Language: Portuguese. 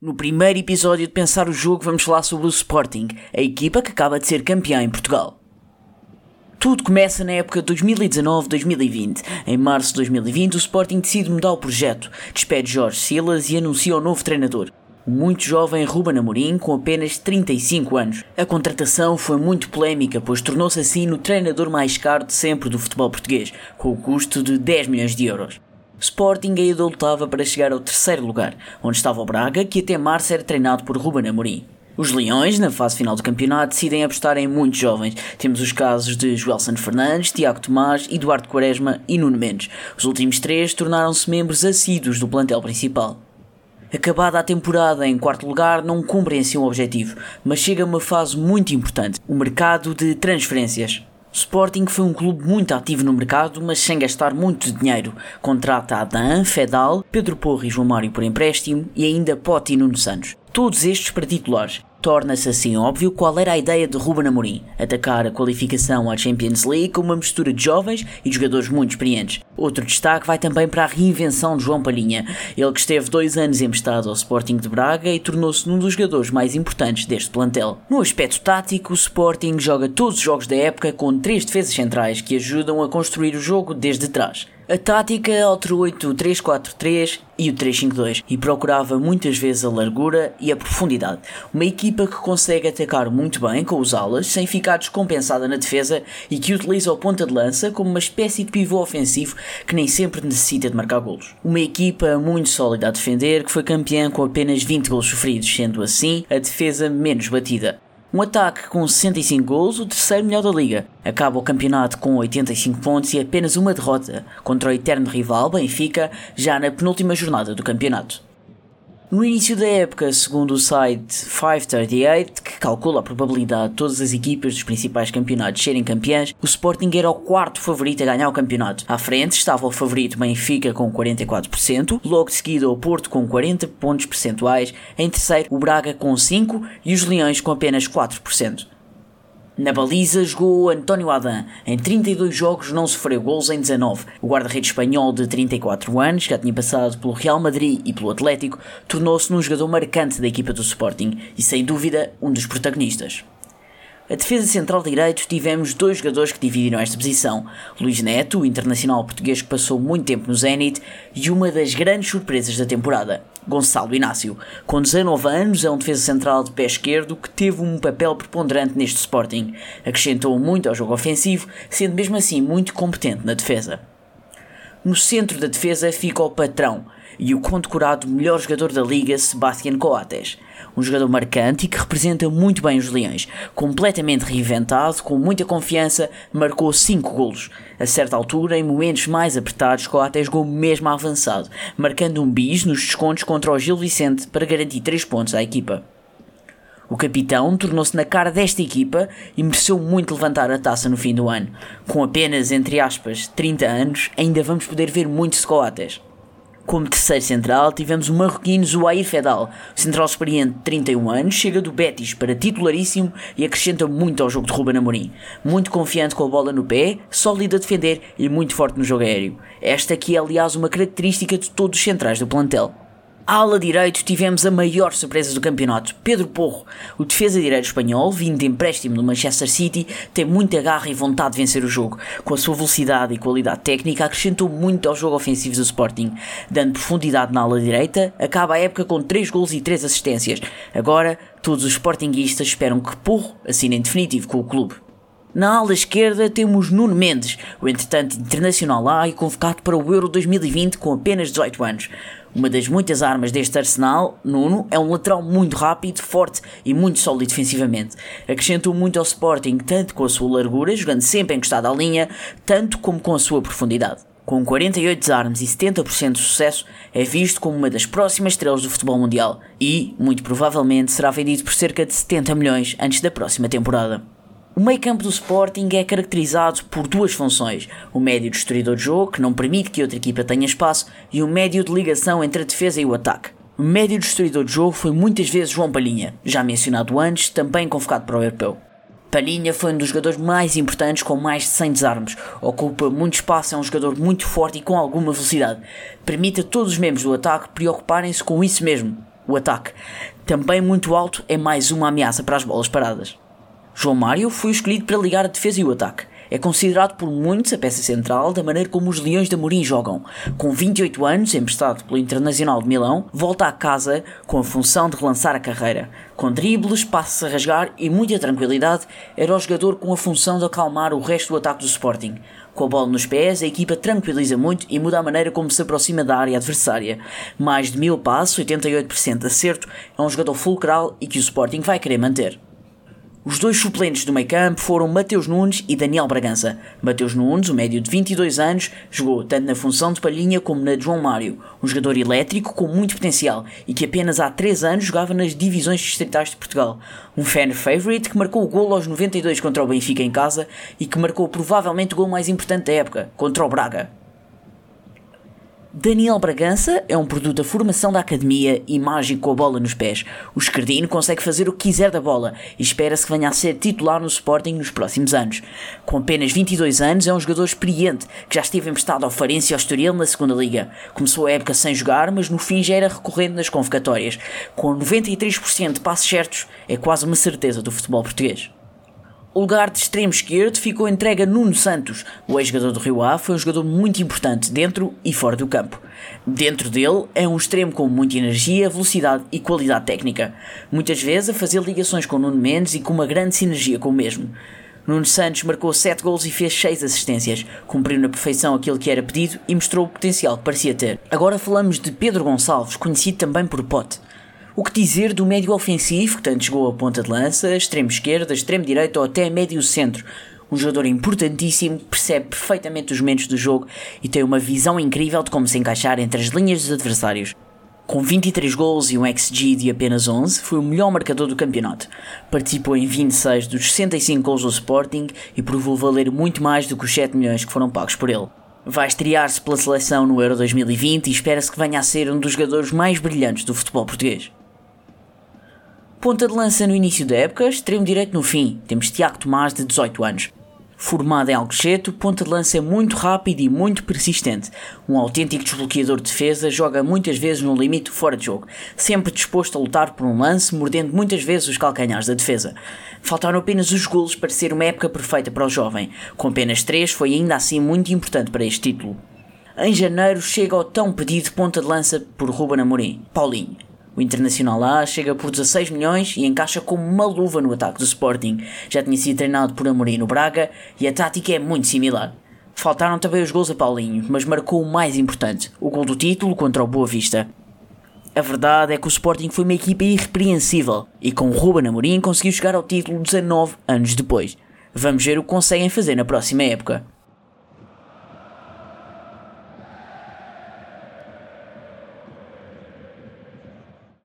No primeiro episódio de Pensar o Jogo, vamos falar sobre o Sporting, a equipa que acaba de ser campeã em Portugal. Tudo começa na época de 2019-2020. Em março de 2020, o Sporting decide mudar o projeto, despede Jorge Silas e anuncia o novo treinador, o muito jovem Ruben Amorim, com apenas 35 anos. A contratação foi muito polémica, pois tornou-se assim no treinador mais caro de sempre do futebol português, com o custo de 10 milhões de euros. Sporting ainda lutava para chegar ao terceiro lugar, onde estava o Braga, que até março era treinado por Ruben Amorim. Os Leões, na fase final do campeonato, decidem apostar em muitos jovens. Temos os casos de Joelson Fernandes, Tiago Tomás, Eduardo Quaresma e Nuno Mendes. Os últimos três tornaram-se membros assíduos do plantel principal. Acabada a temporada em quarto lugar, não cumprem assim o objetivo, mas chega uma fase muito importante, o mercado de transferências. Sporting foi um clube muito ativo no mercado, mas sem gastar muito dinheiro. Contrata Adam, Fedal, Pedro Porro e João Mário por empréstimo e ainda Pote e Nuno Santos. Todos estes para titulares. Torna-se assim óbvio qual era a ideia de Ruben Amorim, atacar a qualificação à Champions League com uma mistura de jovens e jogadores muito experientes. Outro destaque vai também para a reinvenção de João Palhinha, ele que esteve dois anos emprestado ao Sporting de Braga e tornou-se um dos jogadores mais importantes deste plantel. No aspecto tático, o Sporting joga todos os jogos da época com três defesas centrais que ajudam a construir o jogo desde trás. A tática alterou o 3-4-3 e o 3-5-2 e procurava muitas vezes a largura e a profundidade. Uma equipa que consegue atacar muito bem com os alas sem ficar descompensada na defesa e que utiliza o ponta de lança como uma espécie de pivô ofensivo que nem sempre necessita de marcar golos. Uma equipa muito sólida a defender que foi campeã com apenas 20 golos sofridos, sendo assim a defesa menos batida. Um ataque com 65 gols, o terceiro melhor da liga. Acaba o campeonato com 85 pontos e apenas uma derrota contra o eterno rival Benfica, já na penúltima jornada do campeonato. No início da época, segundo o site 538, que calcula a probabilidade de todas as equipas dos principais campeonatos serem campeãs, o Sporting era o quarto favorito a ganhar o campeonato. À frente estava o favorito Benfica com 44%, logo de seguida o Porto com 40 pontos percentuais, em terceiro o Braga com 5% e os Leões com apenas 4%. Na baliza jogou António Adam. Em 32 jogos não sofreu gols em 19. O guarda-redes espanhol de 34 anos, que já tinha passado pelo Real Madrid e pelo Atlético, tornou-se num jogador marcante da equipa do Sporting e sem dúvida um dos protagonistas. A defesa central direito tivemos dois jogadores que dividiram esta posição. Luís Neto, o internacional português que passou muito tempo no Zenit, e uma das grandes surpresas da temporada, Gonçalo Inácio. Com 19 anos, é um defesa central de pé esquerdo que teve um papel preponderante neste Sporting. Acrescentou muito ao jogo ofensivo, sendo mesmo assim muito competente na defesa. No centro da defesa fica o patrão e o condecorado melhor jogador da liga, Sebastián Coates um jogador marcante e que representa muito bem os Leões. Completamente reinventado, com muita confiança, marcou 5 golos. A certa altura, em momentos mais apertados, Coates jogou mesmo avançado, marcando um bis nos descontos contra o Gil Vicente para garantir 3 pontos à equipa. O capitão tornou-se na cara desta equipa e mereceu muito levantar a taça no fim do ano. Com apenas, entre aspas, 30 anos, ainda vamos poder ver muitos Coates. Como terceiro central, tivemos o marroquino Zuair Fedal, central experiente de 31 anos, chega do Betis para titularíssimo e acrescenta muito ao jogo de Ruben Amorim. Muito confiante com a bola no pé, sólido a defender e muito forte no jogo aéreo. Esta aqui é aliás uma característica de todos os centrais do plantel. À ala direito tivemos a maior surpresa do campeonato, Pedro Porro. O defesa direito espanhol, vindo de empréstimo do Manchester City, tem muita garra e vontade de vencer o jogo. Com a sua velocidade e qualidade técnica, acrescentou muito ao jogo ofensivo do Sporting. Dando profundidade na ala direita, acaba a época com 3 gols e 3 assistências. Agora, todos os Sportinguistas esperam que Porro assine em definitivo com o clube. Na ala esquerda temos Nuno Mendes, o entretanto internacional lá e convocado para o Euro 2020 com apenas 18 anos. Uma das muitas armas deste arsenal, Nuno, é um lateral muito rápido, forte e muito sólido defensivamente. Acrescentou muito ao Sporting, tanto com a sua largura, jogando sempre encostado à linha, tanto como com a sua profundidade. Com 48 desarmes e 70% de sucesso, é visto como uma das próximas estrelas do futebol mundial e, muito provavelmente, será vendido por cerca de 70 milhões antes da próxima temporada. O meio campo do Sporting é caracterizado por duas funções: o médio destruidor de jogo, que não permite que outra equipa tenha espaço, e o médio de ligação entre a defesa e o ataque. O médio destruidor de jogo foi muitas vezes João Palhinha, já mencionado antes, também convocado para o Europeu. Palhinha foi um dos jogadores mais importantes com mais de 100 desarmes. Ocupa muito espaço, é um jogador muito forte e com alguma velocidade. Permite a todos os membros do ataque preocuparem-se com isso mesmo, o ataque. Também muito alto é mais uma ameaça para as bolas paradas. João Mário foi escolhido para ligar a defesa e o ataque. É considerado por muitos a peça central da maneira como os Leões de Amorim jogam. Com 28 anos, emprestado pelo Internacional de Milão, volta a casa com a função de relançar a carreira. Com dribles, passos a rasgar e muita tranquilidade, era o jogador com a função de acalmar o resto do ataque do Sporting. Com a bola nos pés, a equipa tranquiliza muito e muda a maneira como se aproxima da área adversária. Mais de mil passos, 88% de acerto, é um jogador fulcral e que o Sporting vai querer manter. Os dois suplentes do meio campo foram Mateus Nunes e Daniel Bragança. Mateus Nunes, o médio de 22 anos, jogou tanto na função de Palhinha como na de João Mário, um jogador elétrico com muito potencial e que apenas há 3 anos jogava nas divisões distritais de Portugal. Um fan favorite que marcou o gol aos 92 contra o Benfica em casa e que marcou provavelmente o gol mais importante da época, contra o Braga. Daniel Bragança é um produto da formação da academia e mágico com a bola nos pés. O esquerdino consegue fazer o que quiser da bola e espera-se que venha a ser titular no Sporting nos próximos anos. Com apenas 22 anos, é um jogador experiente que já esteve emprestado ao Farense e ao Estoril na segunda liga. Começou a época sem jogar, mas no fim já era recorrente nas convocatórias. Com 93% de passos certos, é quase uma certeza do futebol português. O lugar de extremo esquerdo ficou entregue a Nuno Santos. O ex-jogador do Rio Ave foi um jogador muito importante dentro e fora do campo. Dentro dele é um extremo com muita energia, velocidade e qualidade técnica. Muitas vezes a fazer ligações com Nuno Mendes e com uma grande sinergia com o mesmo. Nuno Santos marcou 7 gols e fez 6 assistências, cumpriu na perfeição aquilo que era pedido e mostrou o potencial que parecia ter. Agora falamos de Pedro Gonçalves, conhecido também por Pote. O que dizer do médio ofensivo, que tanto jogou a ponta de lança, extremo esquerda, extremo direito ou até médio centro? Um jogador importantíssimo, percebe perfeitamente os momentos do jogo e tem uma visão incrível de como se encaixar entre as linhas dos adversários. Com 23 gols e um XG de apenas 11, foi o melhor marcador do campeonato. Participou em 26 dos 65 gols do Sporting e provou valer muito mais do que os 7 milhões que foram pagos por ele. Vai estrear-se pela seleção no Euro 2020 e espera-se que venha a ser um dos jogadores mais brilhantes do futebol português. Ponta de lança no início da época, extremo direito no fim. Temos Tiago Tomás, de 18 anos. Formado em Alcochete, ponta de lança é muito rápido e muito persistente. Um autêntico desbloqueador de defesa, joga muitas vezes no limite fora de jogo, sempre disposto a lutar por um lance, mordendo muitas vezes os calcanhares da defesa. Faltaram apenas os golos para ser uma época perfeita para o jovem. Com apenas 3 foi ainda assim muito importante para este título. Em janeiro chega ao tão pedido ponta de lança por Ruben Amorim, Paulinho. O Internacional A chega por 16 milhões e encaixa como uma luva no ataque do Sporting. Já tinha sido treinado por Amorim no Braga e a tática é muito similar. Faltaram também os gols a Paulinho, mas marcou o mais importante, o gol do título contra o Boa Vista. A verdade é que o Sporting foi uma equipa irrepreensível e com Ruben Amorim conseguiu chegar ao título 19 anos depois. Vamos ver o que conseguem fazer na próxima época.